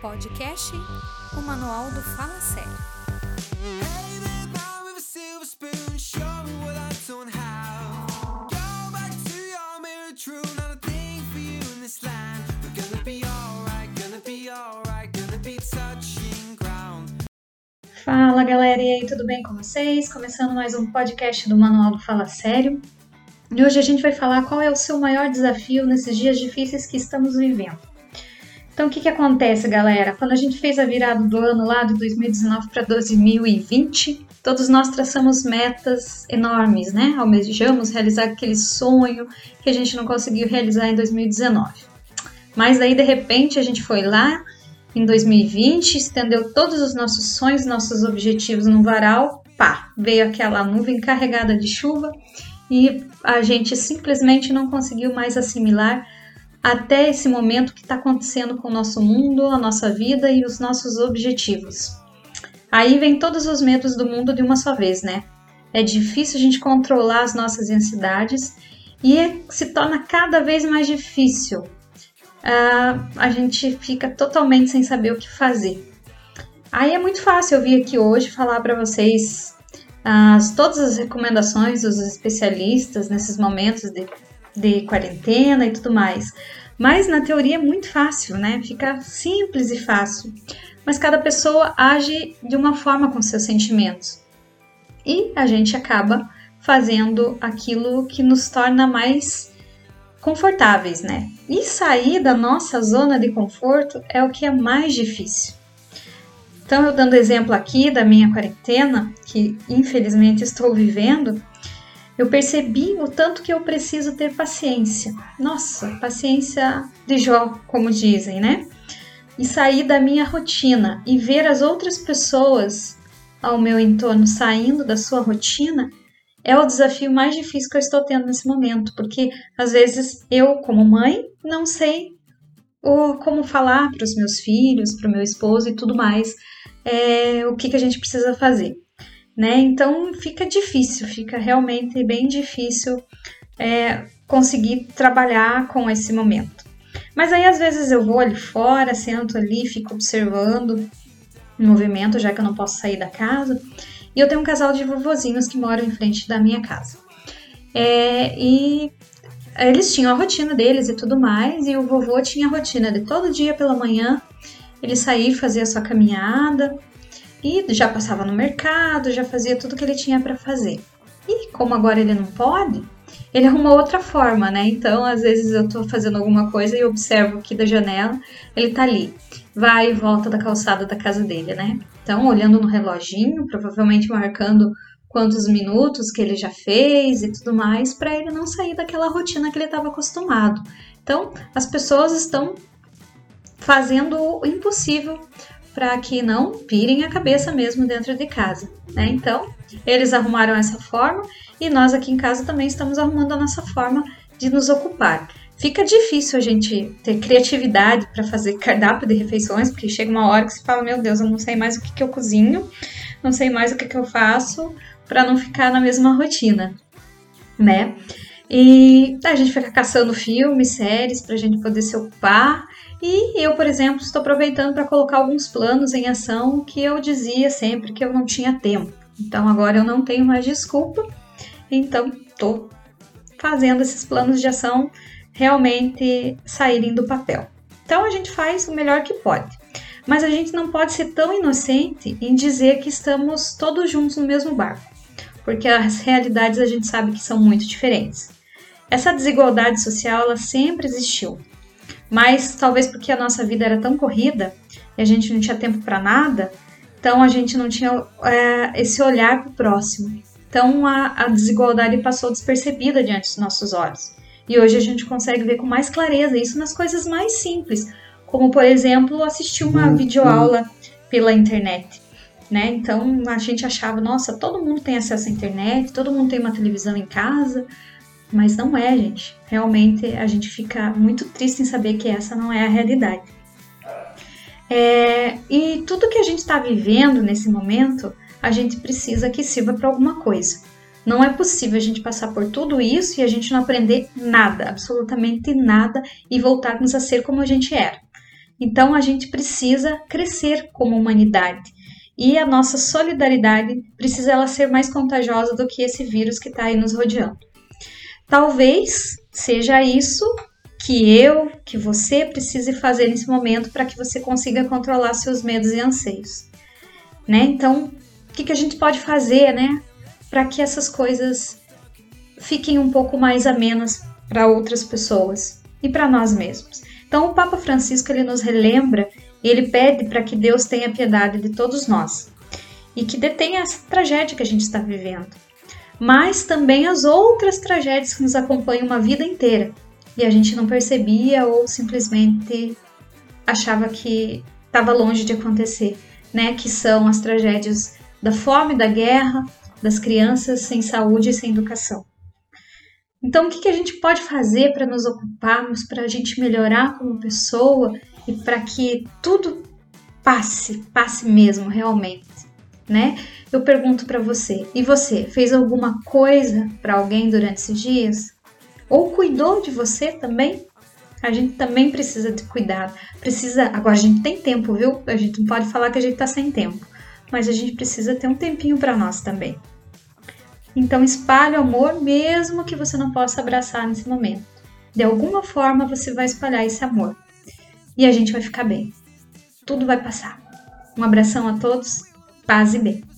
Podcast O Manual do Fala Sério. Fala galera, e aí, tudo bem com vocês? Começando mais um podcast do Manual do Fala Sério. E hoje a gente vai falar qual é o seu maior desafio nesses dias difíceis que estamos vivendo. Então, o que, que acontece, galera? Quando a gente fez a virada do ano lá de 2019 para 2020, todos nós traçamos metas enormes, né? Almejamos realizar aquele sonho que a gente não conseguiu realizar em 2019. Mas daí, de repente, a gente foi lá em 2020, estendeu todos os nossos sonhos, nossos objetivos no varal, pá, veio aquela nuvem carregada de chuva e a gente simplesmente não conseguiu mais assimilar até esse momento que está acontecendo com o nosso mundo, a nossa vida e os nossos objetivos. Aí vem todos os medos do mundo de uma só vez, né? É difícil a gente controlar as nossas ansiedades e se torna cada vez mais difícil. Uh, a gente fica totalmente sem saber o que fazer. Aí é muito fácil eu vir aqui hoje falar para vocês as, todas as recomendações dos especialistas nesses momentos de, de quarentena e tudo mais. Mas na teoria é muito fácil, né? Fica simples e fácil. Mas cada pessoa age de uma forma com seus sentimentos. E a gente acaba fazendo aquilo que nos torna mais confortáveis, né? E sair da nossa zona de conforto é o que é mais difícil. Então, eu dando exemplo aqui da minha quarentena, que infelizmente estou vivendo, eu percebi o tanto que eu preciso ter paciência. Nossa, paciência de Jó, como dizem, né? E sair da minha rotina e ver as outras pessoas ao meu entorno saindo da sua rotina é o desafio mais difícil que eu estou tendo nesse momento, porque às vezes eu, como mãe, não sei o, como falar para os meus filhos, para o meu esposo e tudo mais é, o que, que a gente precisa fazer. Né? Então fica difícil, fica realmente bem difícil é, conseguir trabalhar com esse momento. Mas aí às vezes eu vou ali fora, sento ali, fico observando o movimento, já que eu não posso sair da casa. E eu tenho um casal de vovozinhos que moram em frente da minha casa. É, e eles tinham a rotina deles e tudo mais, e o vovô tinha a rotina de todo dia pela manhã ele sair fazer a sua caminhada e já passava no mercado, já fazia tudo que ele tinha para fazer. E como agora ele não pode, ele arruma outra forma, né? Então, às vezes eu tô fazendo alguma coisa e observo aqui da janela, ele tá ali, vai e volta da calçada da casa dele, né? Então, olhando no reloginho, provavelmente marcando quantos minutos que ele já fez e tudo mais, para ele não sair daquela rotina que ele estava acostumado. Então, as pessoas estão fazendo o impossível para que não pirem a cabeça mesmo dentro de casa. Né? Então, eles arrumaram essa forma e nós aqui em casa também estamos arrumando a nossa forma de nos ocupar. Fica difícil a gente ter criatividade para fazer cardápio de refeições, porque chega uma hora que você fala: Meu Deus, eu não sei mais o que, que eu cozinho, não sei mais o que, que eu faço para não ficar na mesma rotina, né? E a gente fica caçando filmes, séries para a gente poder se ocupar e eu, por exemplo, estou aproveitando para colocar alguns planos em ação que eu dizia sempre que eu não tinha tempo. Então agora eu não tenho mais desculpa, então estou fazendo esses planos de ação realmente saírem do papel. Então a gente faz o melhor que pode. Mas a gente não pode ser tão inocente em dizer que estamos todos juntos no mesmo barco, porque as realidades a gente sabe que são muito diferentes. Essa desigualdade social ela sempre existiu, mas talvez porque a nossa vida era tão corrida e a gente não tinha tempo para nada, então a gente não tinha é, esse olhar para o próximo. Então a, a desigualdade passou despercebida diante dos nossos olhos. E hoje a gente consegue ver com mais clareza isso nas coisas mais simples, como por exemplo assistir uma uhum. videoaula pela internet. Né? Então a gente achava, nossa, todo mundo tem acesso à internet, todo mundo tem uma televisão em casa, mas não é, gente. Realmente a gente fica muito triste em saber que essa não é a realidade. É, e tudo que a gente está vivendo nesse momento, a gente precisa que sirva para alguma coisa. Não é possível a gente passar por tudo isso e a gente não aprender nada, absolutamente nada, e voltarmos a ser como a gente era. Então a gente precisa crescer como humanidade. E a nossa solidariedade precisa ela ser mais contagiosa do que esse vírus que está aí nos rodeando. Talvez seja isso que eu, que você precise fazer nesse momento para que você consiga controlar seus medos e anseios, né? Então, o que, que a gente pode fazer, né, para que essas coisas fiquem um pouco mais amenas para outras pessoas e para nós mesmos? Então, o Papa Francisco ele nos relembra ele pede para que Deus tenha piedade de todos nós e que detenha essa tragédia que a gente está vivendo, mas também as outras tragédias que nos acompanham uma vida inteira e a gente não percebia ou simplesmente achava que estava longe de acontecer, né? Que são as tragédias da fome, da guerra, das crianças sem saúde e sem educação. Então, o que, que a gente pode fazer para nos ocuparmos, para a gente melhorar como pessoa e para que tudo passe, passe mesmo, realmente, né? Eu pergunto para você, e você fez alguma coisa para alguém durante esses dias? Ou cuidou de você também? A gente também precisa de cuidado. Precisa. Agora a gente tem tempo, viu? A gente não pode falar que a gente tá sem tempo. Mas a gente precisa ter um tempinho para nós também. Então espalhe o amor, mesmo que você não possa abraçar nesse momento. De alguma forma você vai espalhar esse amor. E a gente vai ficar bem. Tudo vai passar. Um abração a todos, paz e bem.